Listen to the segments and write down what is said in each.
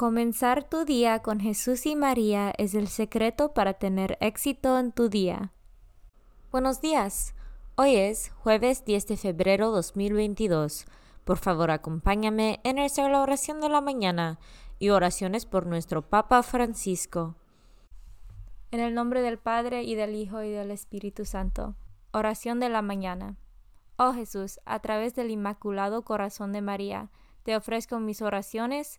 Comenzar tu día con Jesús y María es el secreto para tener éxito en tu día. Buenos días. Hoy es jueves 10 de febrero 2022. Por favor, acompáñame en la oración de la mañana y oraciones por nuestro Papa Francisco. En el nombre del Padre y del Hijo y del Espíritu Santo. Oración de la mañana. Oh Jesús, a través del Inmaculado Corazón de María, te ofrezco mis oraciones,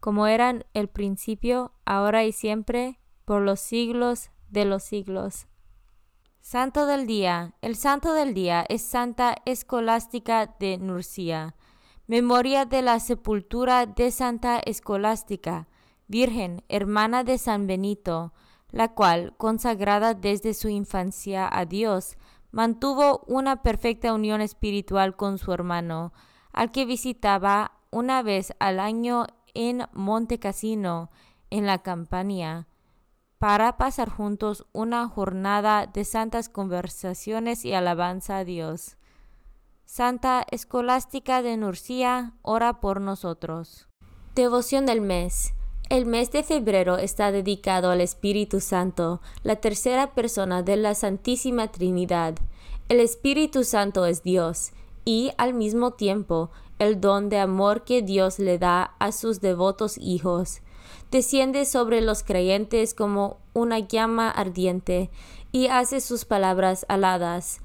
como eran el principio, ahora y siempre, por los siglos de los siglos. Santo del Día. El Santo del Día es Santa Escolástica de Nurcia. Memoria de la sepultura de Santa Escolástica, Virgen, hermana de San Benito, la cual, consagrada desde su infancia a Dios, mantuvo una perfecta unión espiritual con su hermano, al que visitaba una vez al año en Monte Cassino, en la Campania, para pasar juntos una jornada de santas conversaciones y alabanza a Dios. Santa Escolástica de Nurcia, ora por nosotros. Devoción del mes. El mes de febrero está dedicado al Espíritu Santo, la tercera persona de la Santísima Trinidad. El Espíritu Santo es Dios y, al mismo tiempo, el don de amor que Dios le da a sus devotos hijos. Desciende sobre los creyentes como una llama ardiente y hace sus palabras aladas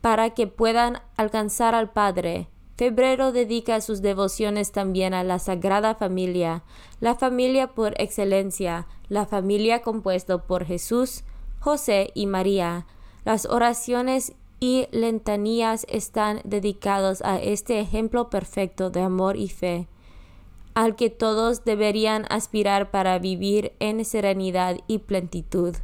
para que puedan alcanzar al Padre. Febrero dedica sus devociones también a la Sagrada Familia, la familia por excelencia, la familia compuesta por Jesús, José y María. Las oraciones y lentanías están dedicados a este ejemplo perfecto de amor y fe, al que todos deberían aspirar para vivir en serenidad y plenitud.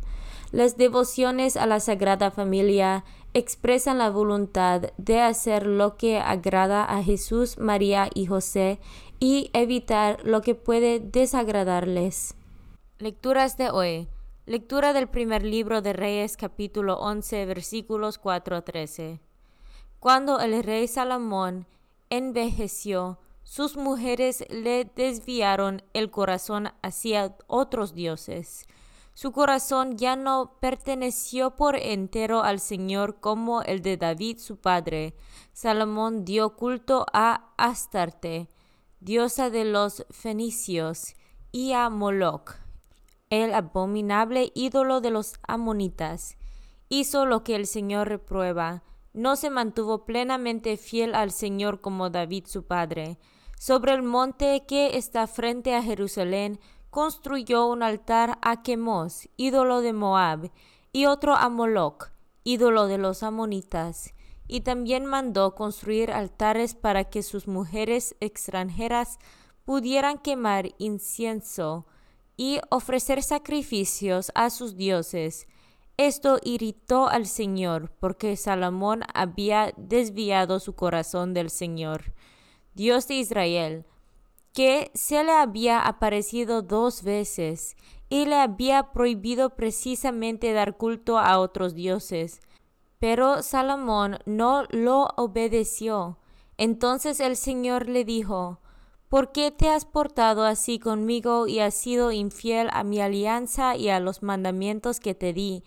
Las devociones a la Sagrada Familia expresan la voluntad de hacer lo que agrada a Jesús, María y José y evitar lo que puede desagradarles. Lecturas de hoy. Lectura del primer libro de Reyes capítulo 11 versículos 4 a 13. Cuando el rey Salomón envejeció, sus mujeres le desviaron el corazón hacia otros dioses. Su corazón ya no perteneció por entero al Señor como el de David su padre. Salomón dio culto a Astarte, diosa de los fenicios, y a Moloch el abominable ídolo de los amonitas. Hizo lo que el Señor reprueba. No se mantuvo plenamente fiel al Señor como David su padre. Sobre el monte que está frente a Jerusalén, construyó un altar a Chemos, ídolo de Moab, y otro a Moloch, ídolo de los amonitas, y también mandó construir altares para que sus mujeres extranjeras pudieran quemar incienso y ofrecer sacrificios a sus dioses. Esto irritó al Señor, porque Salomón había desviado su corazón del Señor, Dios de Israel, que se le había aparecido dos veces y le había prohibido precisamente dar culto a otros dioses. Pero Salomón no lo obedeció. Entonces el Señor le dijo, ¿Por qué te has portado así conmigo y has sido infiel a mi alianza y a los mandamientos que te di?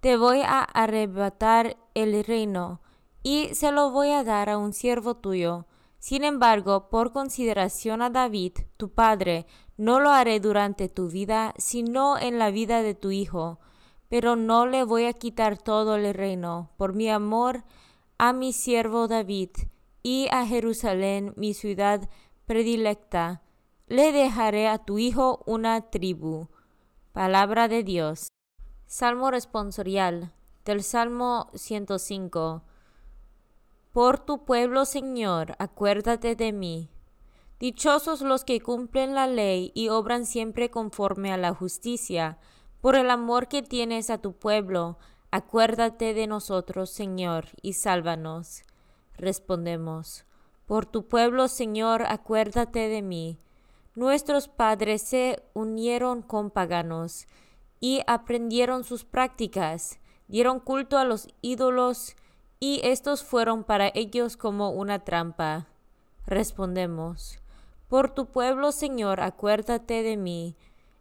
Te voy a arrebatar el reino, y se lo voy a dar a un siervo tuyo. Sin embargo, por consideración a David, tu padre, no lo haré durante tu vida, sino en la vida de tu hijo. Pero no le voy a quitar todo el reino, por mi amor a mi siervo David, y a Jerusalén, mi ciudad predilecta. Le dejaré a tu hijo una tribu. Palabra de Dios. Salmo responsorial del Salmo 105. Por tu pueblo, Señor, acuérdate de mí. Dichosos los que cumplen la ley y obran siempre conforme a la justicia. Por el amor que tienes a tu pueblo, acuérdate de nosotros, Señor, y sálvanos. Respondemos. Por tu pueblo, Señor, acuérdate de mí. Nuestros padres se unieron con paganos y aprendieron sus prácticas, dieron culto a los ídolos, y estos fueron para ellos como una trampa. Respondemos, Por tu pueblo, Señor, acuérdate de mí.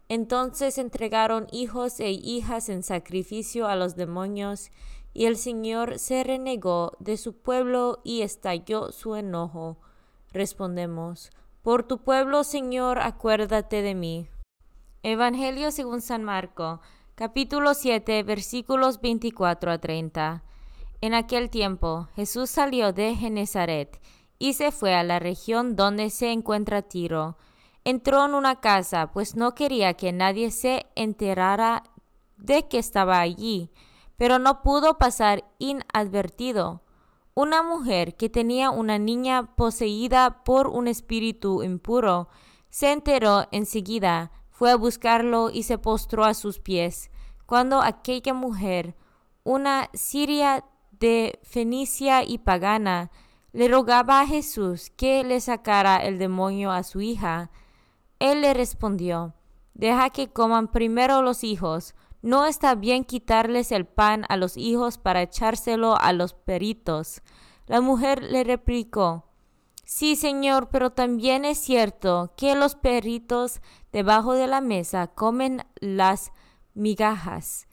Entonces entregaron hijos e hijas en sacrificio a los demonios, y el Señor se renegó de su pueblo y estalló su enojo. Respondemos, Por tu pueblo, Señor, acuérdate de mí. Evangelio según San Marco, capítulo 7, versículos 24 a 30. En aquel tiempo Jesús salió de Genezaret y se fue a la región donde se encuentra Tiro. Entró en una casa, pues no quería que nadie se enterara de que estaba allí, pero no pudo pasar inadvertido. Una mujer que tenía una niña poseída por un espíritu impuro se enteró enseguida fue a buscarlo y se postró a sus pies. Cuando aquella mujer, una siria de Fenicia y pagana, le rogaba a Jesús que le sacara el demonio a su hija, él le respondió, Deja que coman primero los hijos, no está bien quitarles el pan a los hijos para echárselo a los peritos. La mujer le replicó, Sí, señor, pero también es cierto que los perritos debajo de la mesa comen las migajas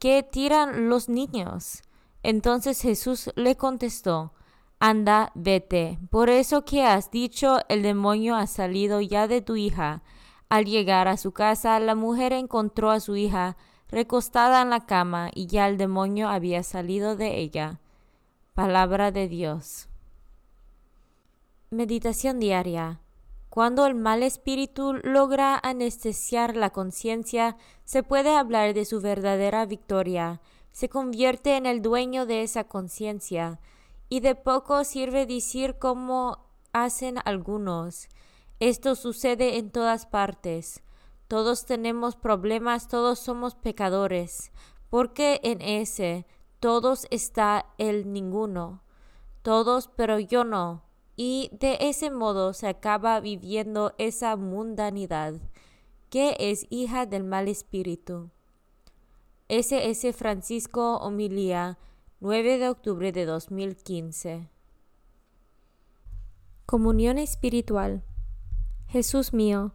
que tiran los niños. Entonces Jesús le contestó, Anda, vete, por eso que has dicho el demonio ha salido ya de tu hija. Al llegar a su casa, la mujer encontró a su hija recostada en la cama y ya el demonio había salido de ella. Palabra de Dios. Meditación diaria. Cuando el mal espíritu logra anestesiar la conciencia, se puede hablar de su verdadera victoria. Se convierte en el dueño de esa conciencia. Y de poco sirve decir como hacen algunos. Esto sucede en todas partes. Todos tenemos problemas, todos somos pecadores. Porque en ese todos está el ninguno. Todos, pero yo no y de ese modo se acaba viviendo esa mundanidad que es hija del mal espíritu. S.S. Francisco Homilía, 9 de octubre de 2015. Comunión espiritual. Jesús mío,